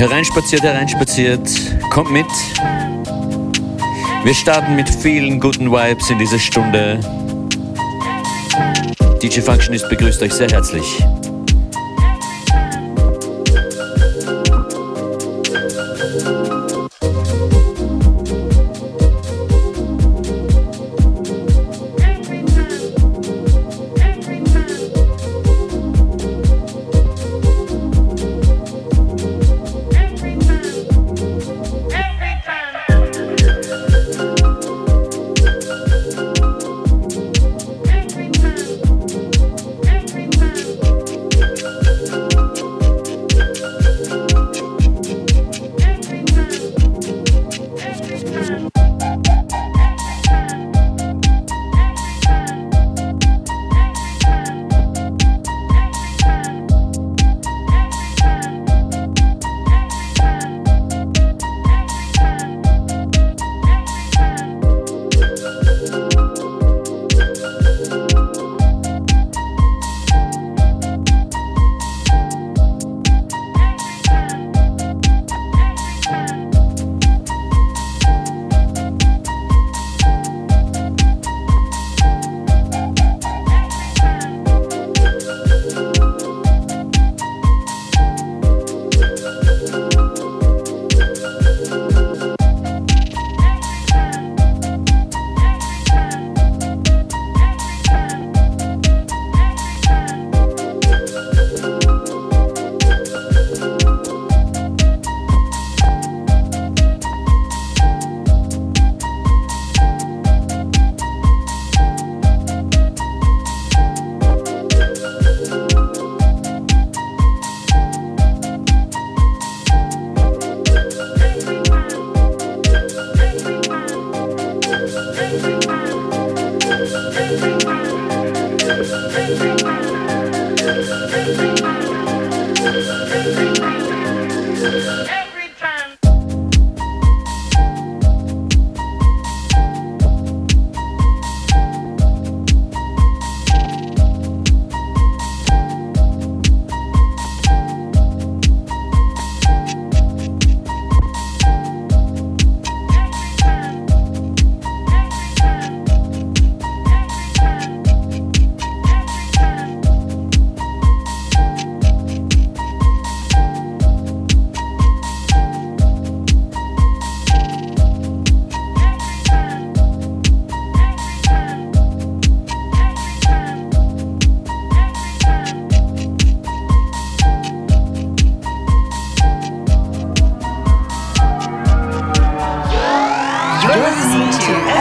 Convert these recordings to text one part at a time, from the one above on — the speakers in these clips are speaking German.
Hereinspaziert, hereinspaziert, kommt mit. Wir starten mit vielen guten Vibes in diese Stunde. DJ Functionist begrüßt euch sehr herzlich.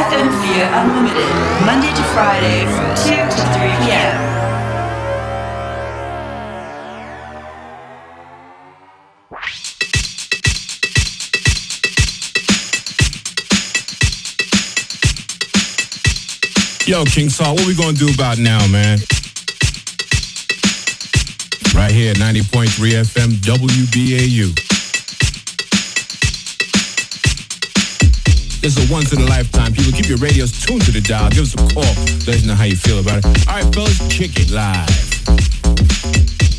FM Fear Unlimited, Monday to Friday from 2 to 3 p.m. Yo, King Saw, what we gonna do about now, man? Right here at 90.3 FM WBAU. Is a once in a lifetime. People, keep your radios tuned to the dial. Give us a call. Let us know how you feel about it. All right, fellas, kick it live.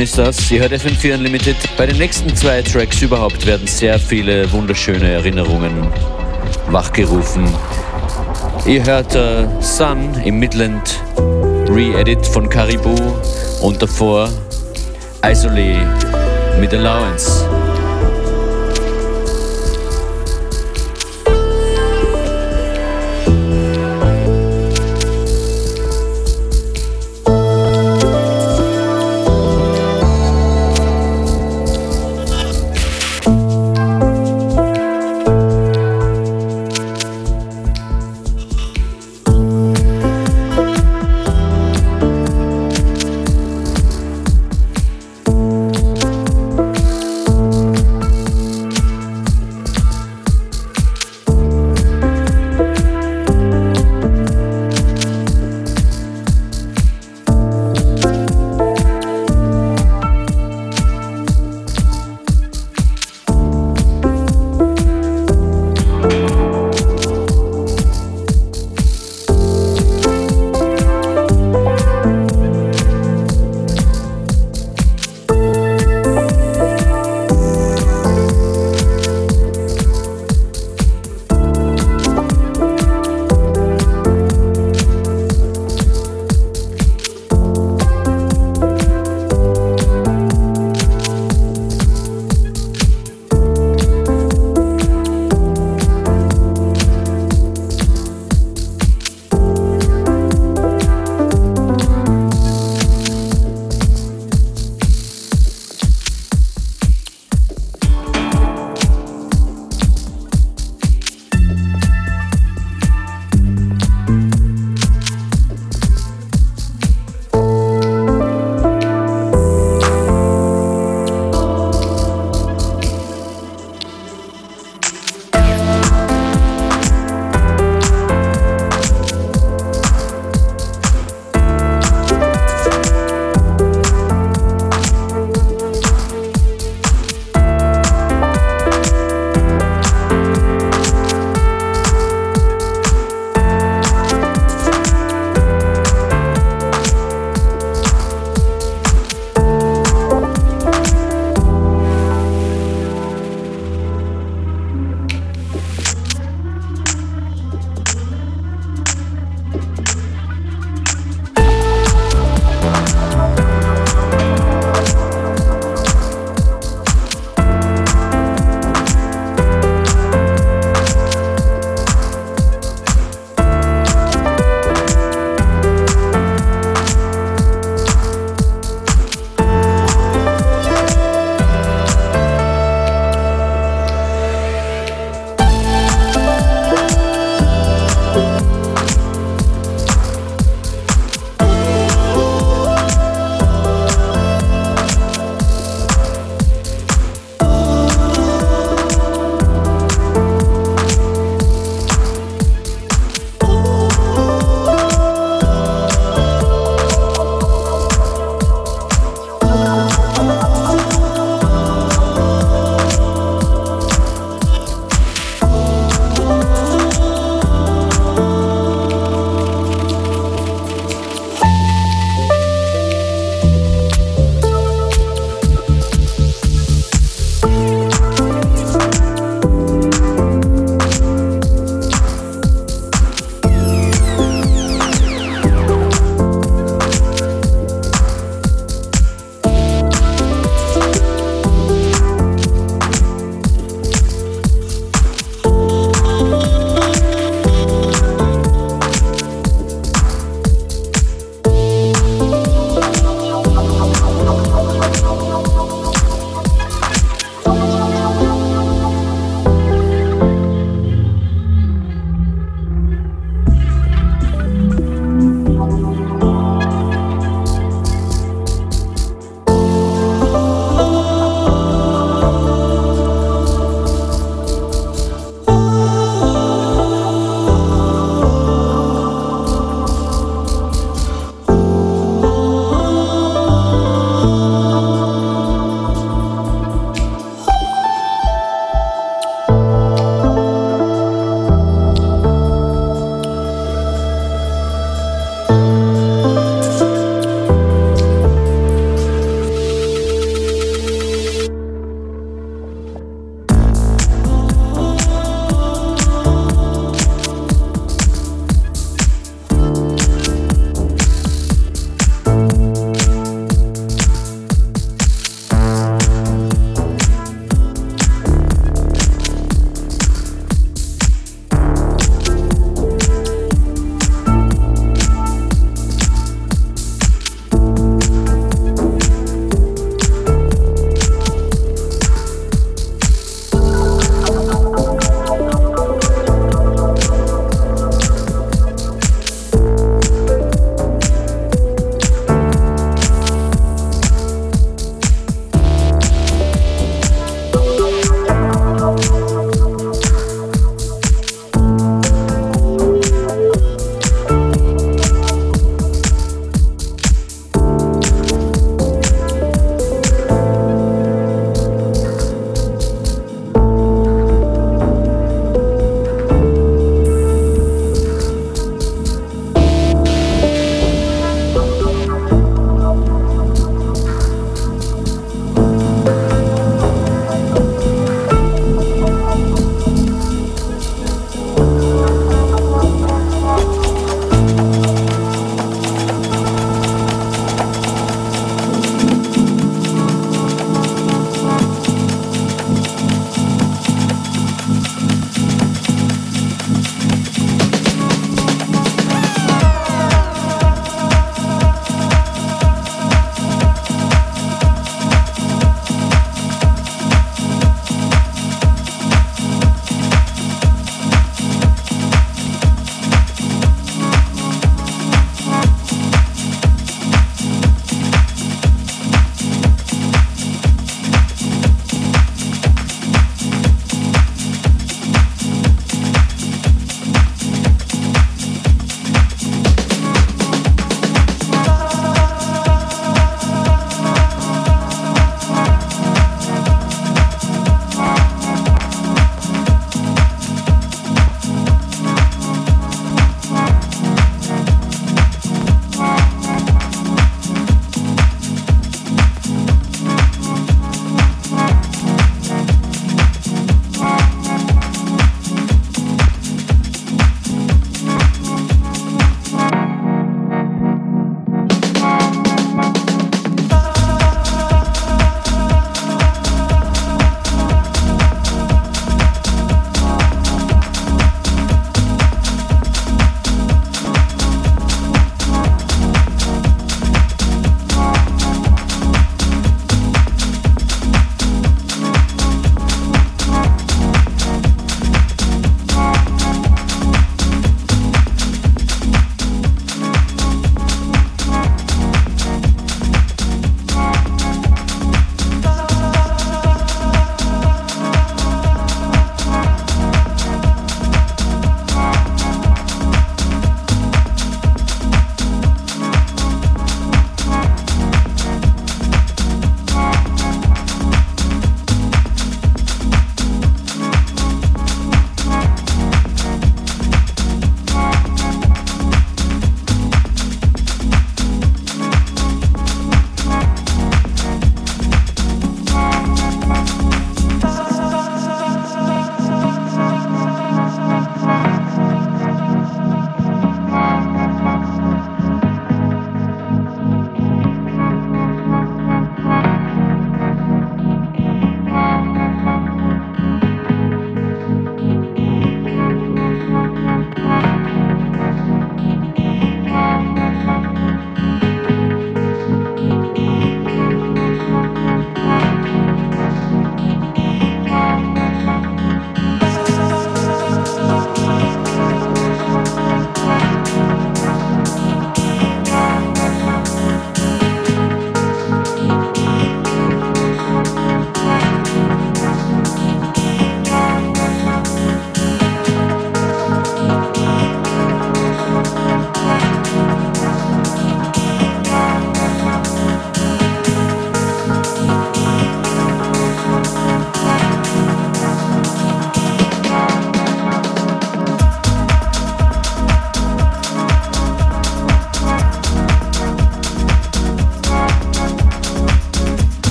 Ist das. Ihr hört FM4 Unlimited. Bei den nächsten zwei Tracks überhaupt werden sehr viele wunderschöne Erinnerungen wachgerufen. Ihr hört uh, Sun im Midland Re-Edit von Caribou und davor Isolé mit Allowance.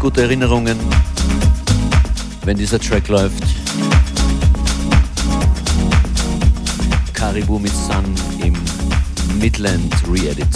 Gute Erinnerungen, wenn dieser Track läuft. Caribou mit Sun im Midland Re-Edit.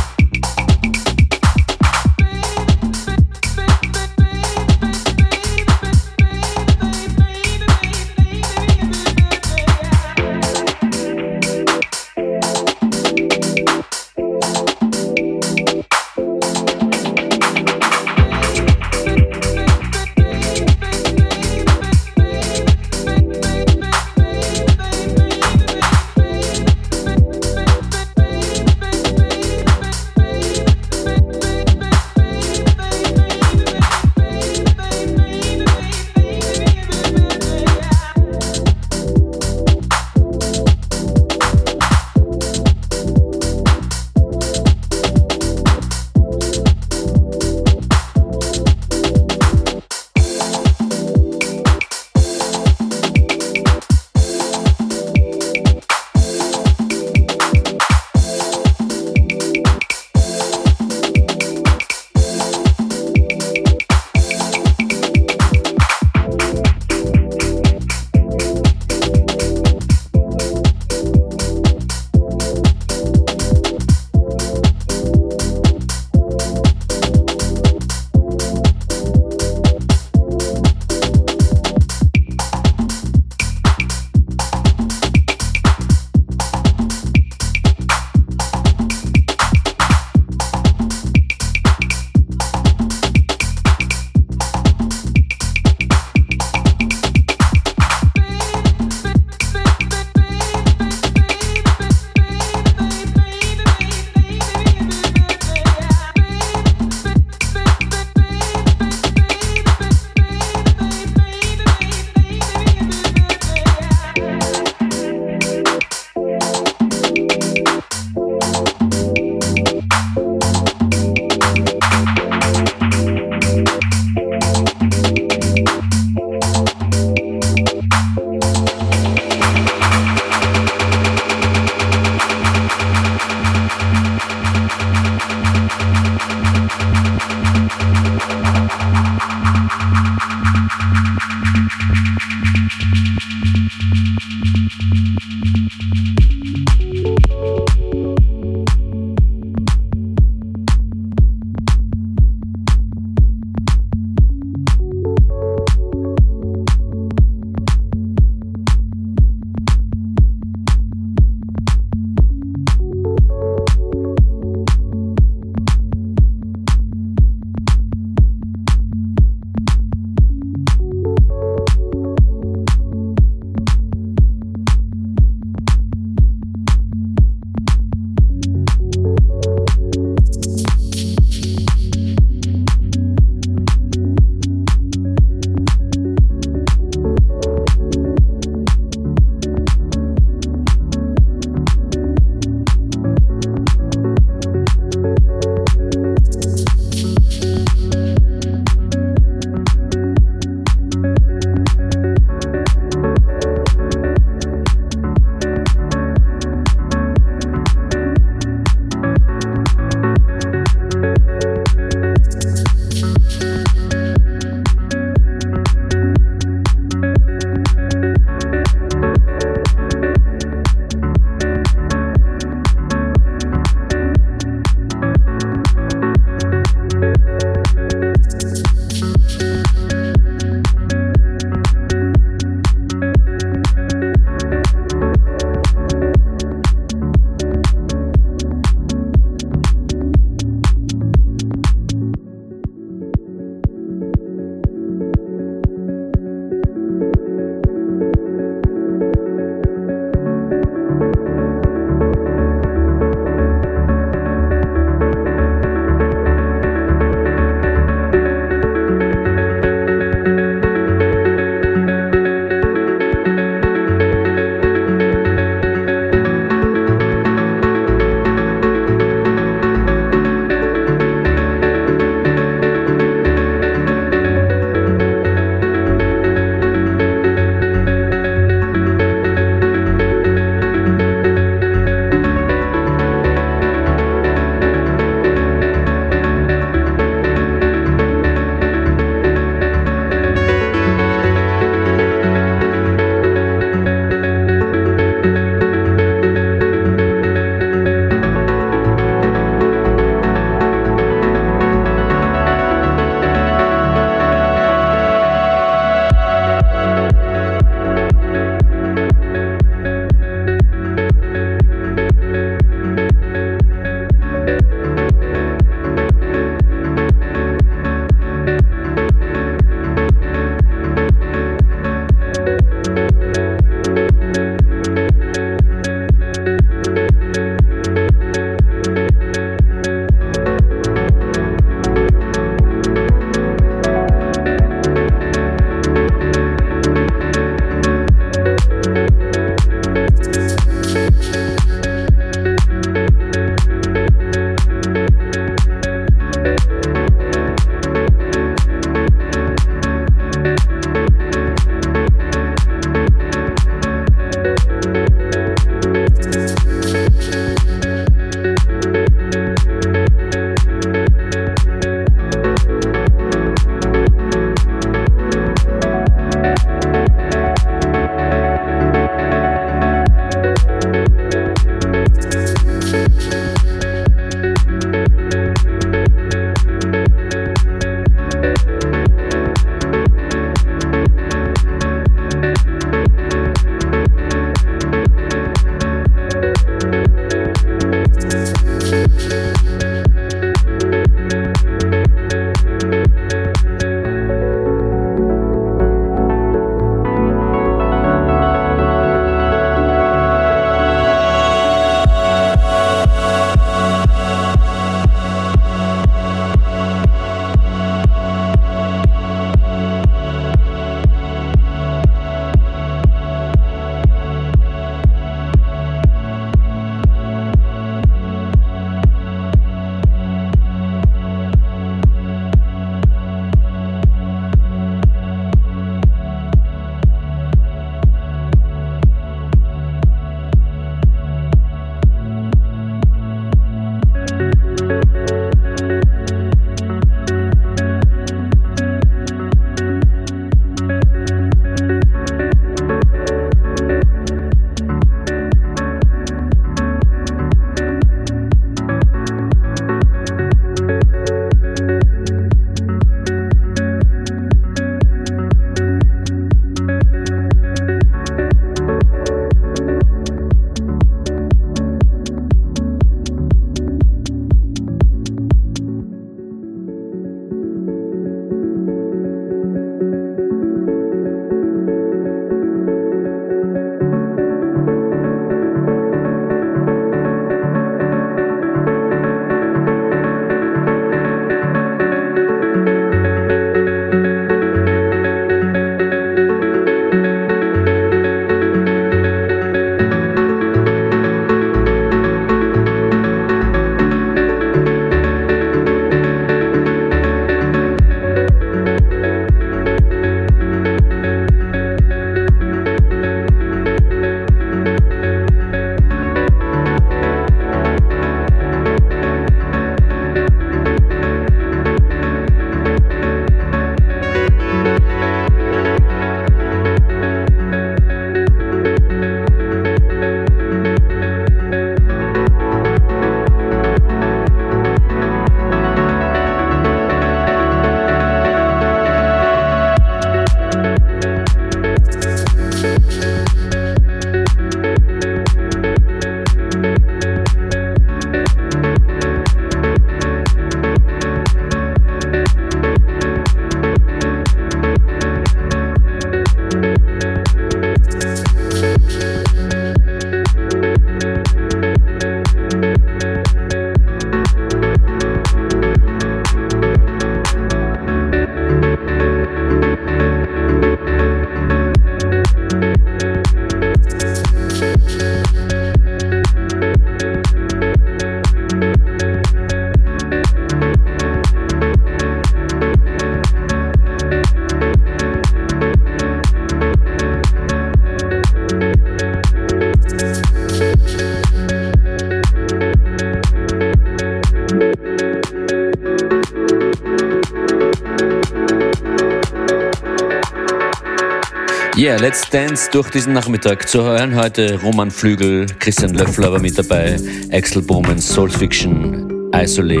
Dance durch diesen Nachmittag. Zu hören heute Roman Flügel, Christian Löffler war mit dabei, Axel Brummens, Soul Fiction, Isolé,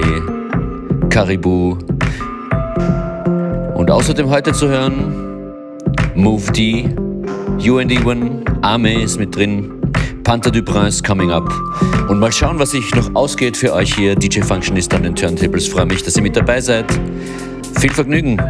Caribou. Und außerdem heute zu hören Move D, UND1, Arme ist mit drin, Panther du Prince coming up. Und mal schauen, was sich noch ausgeht für euch hier. DJ Functionist an den Turntables. Freue mich, dass ihr mit dabei seid. Viel Vergnügen.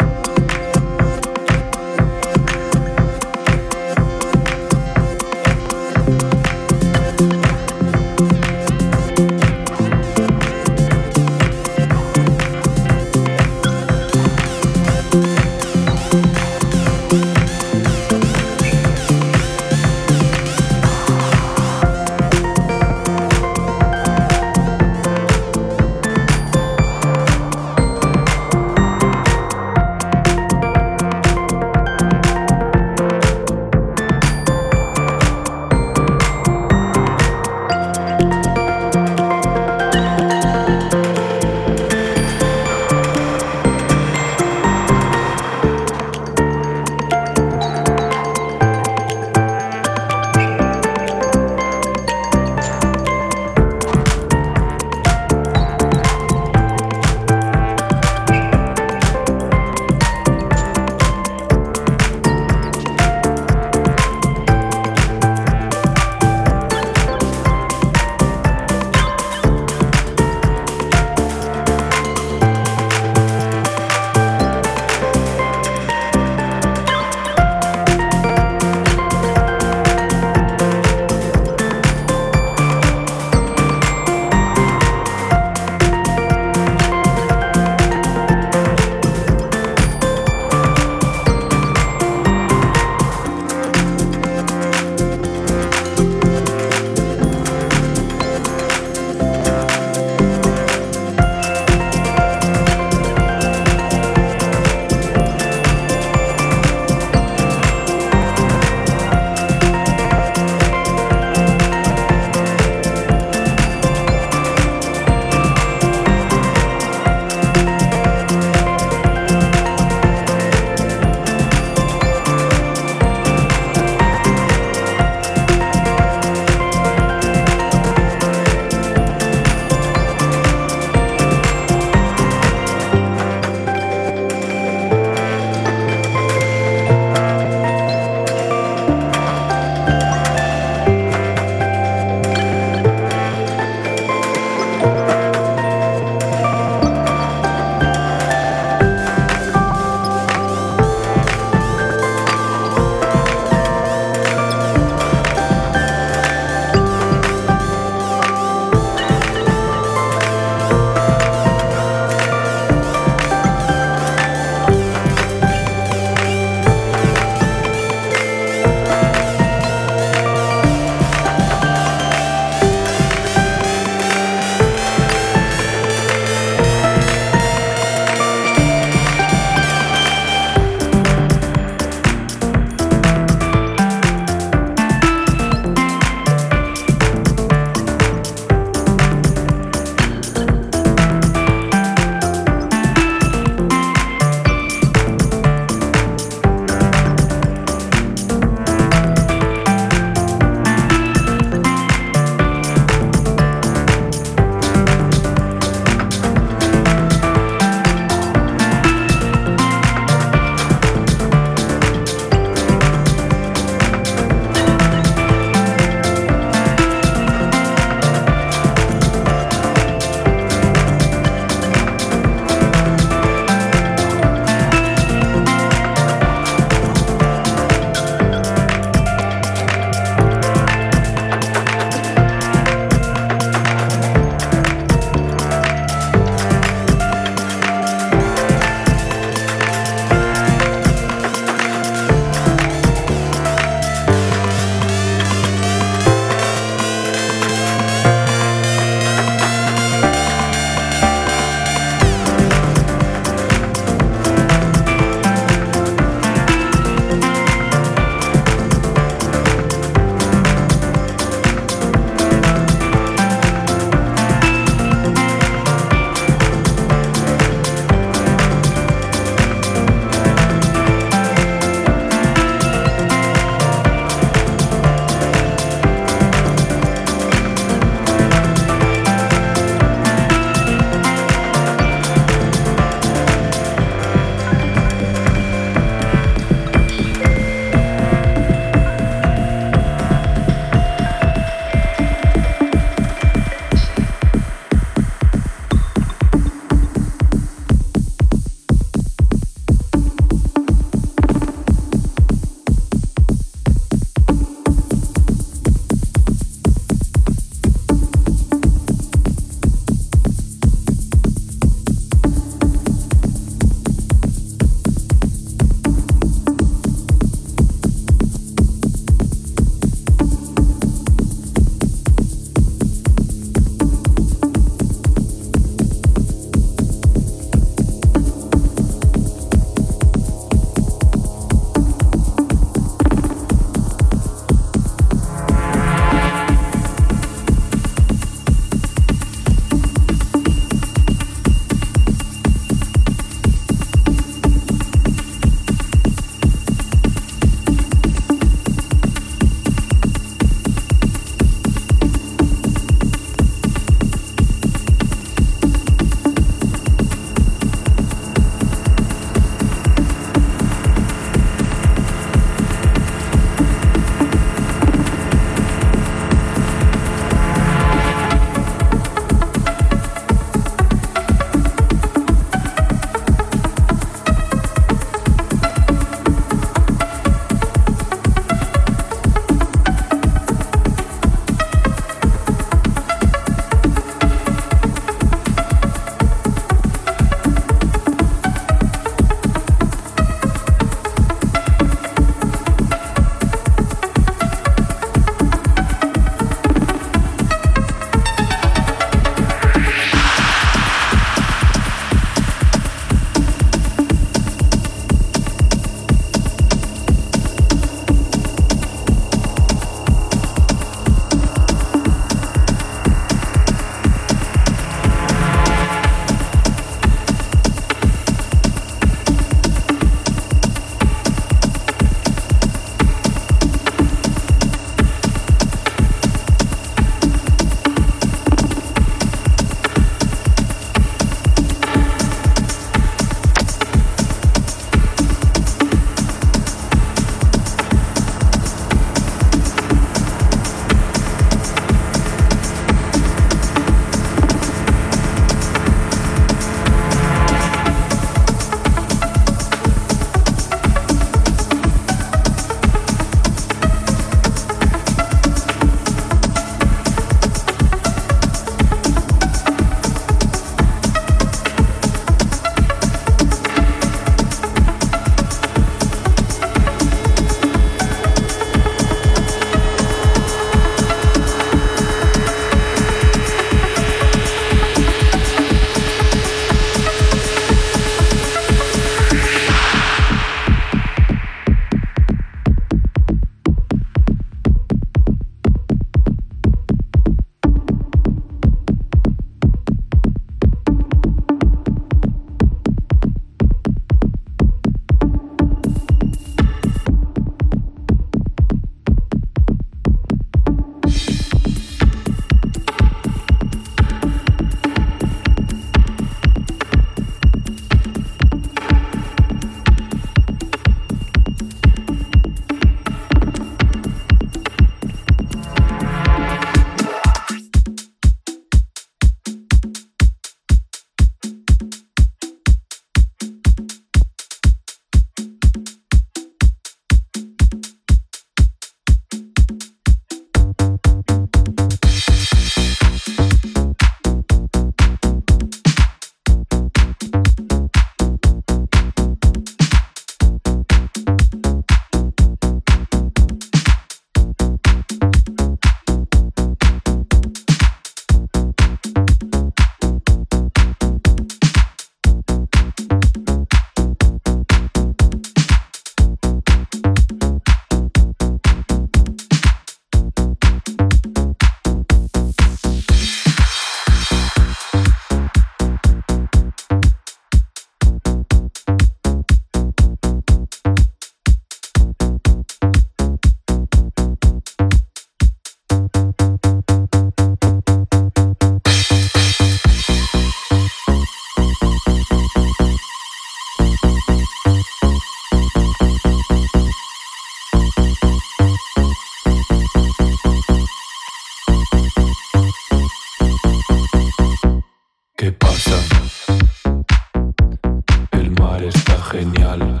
genial.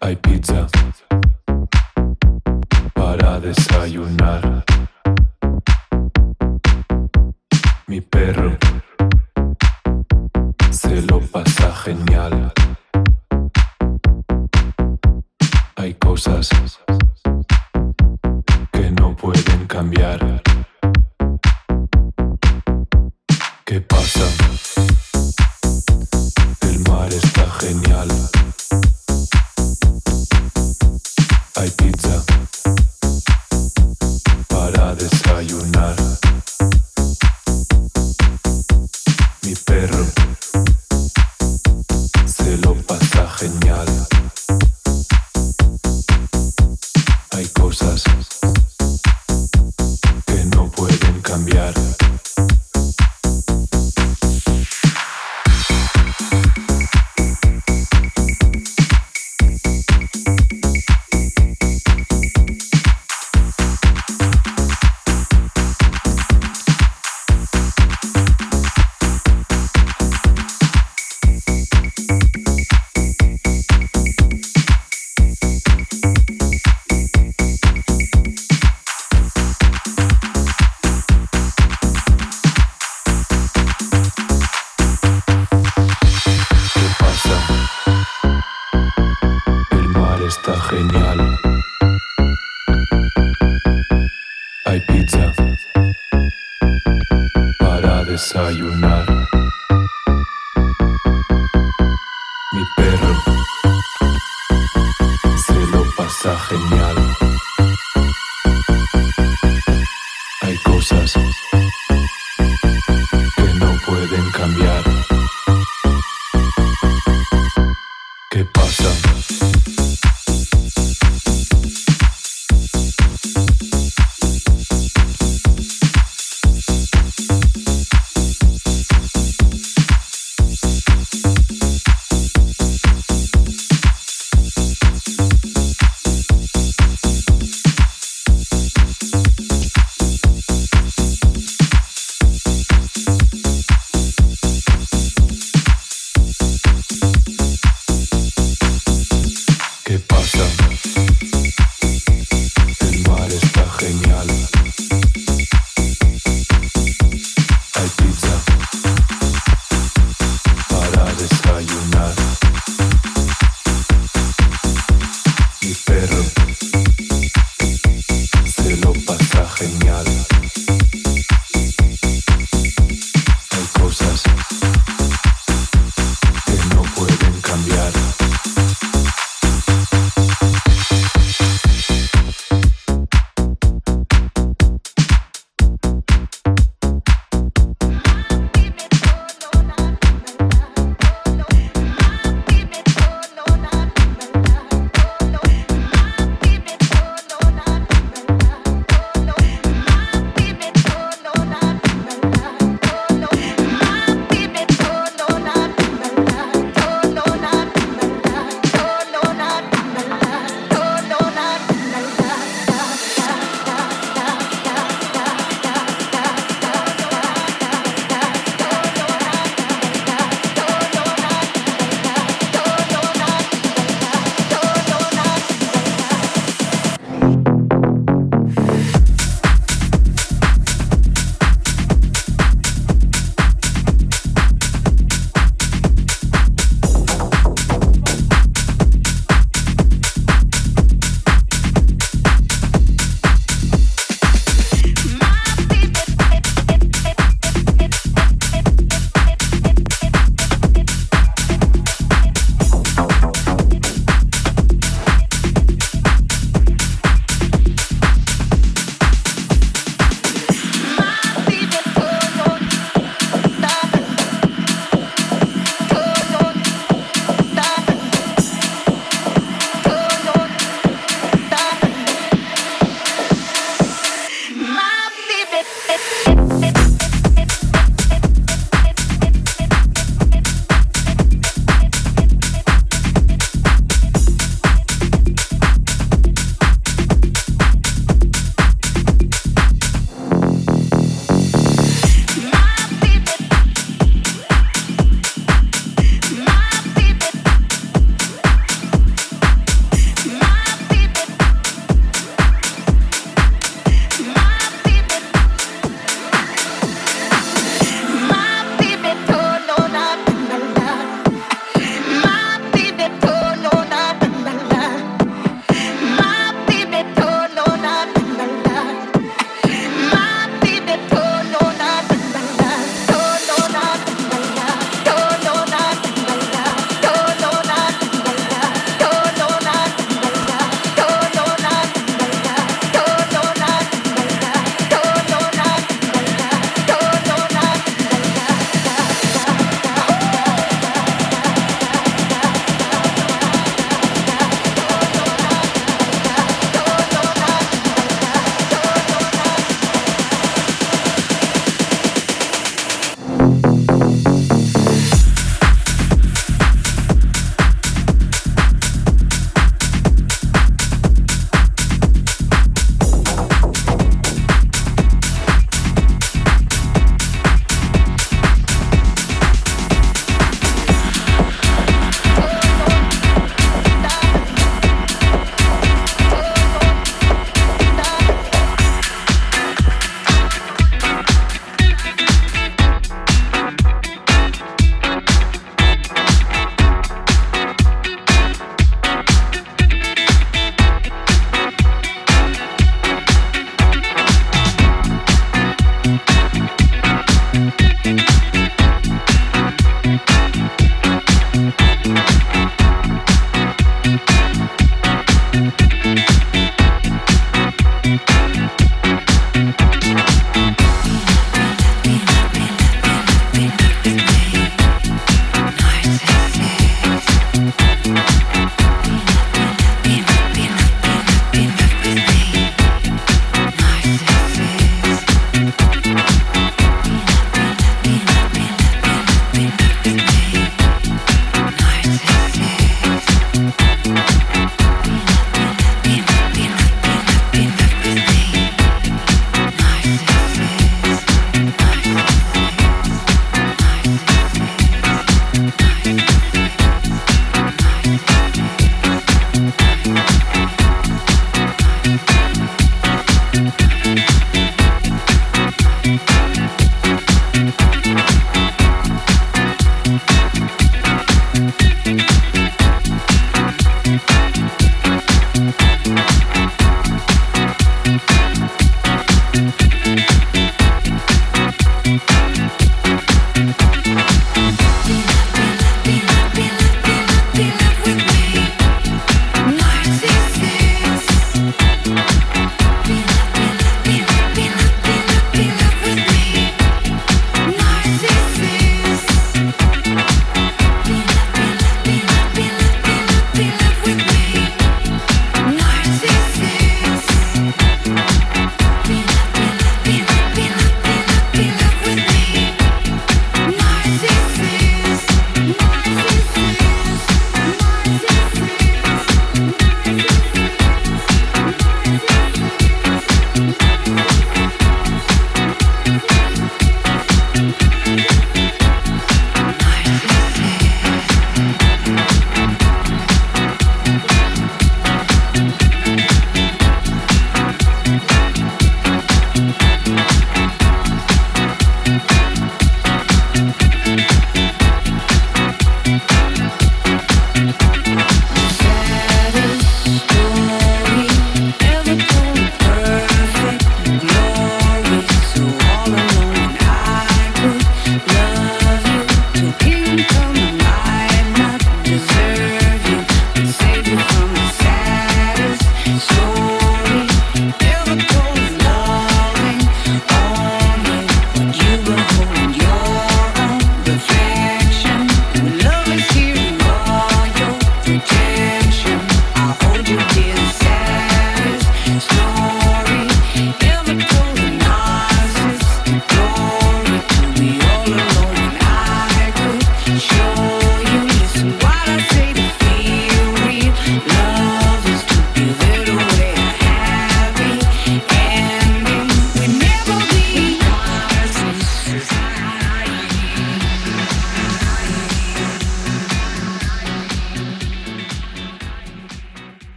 Hay pizza para desayunar. besser, you're not.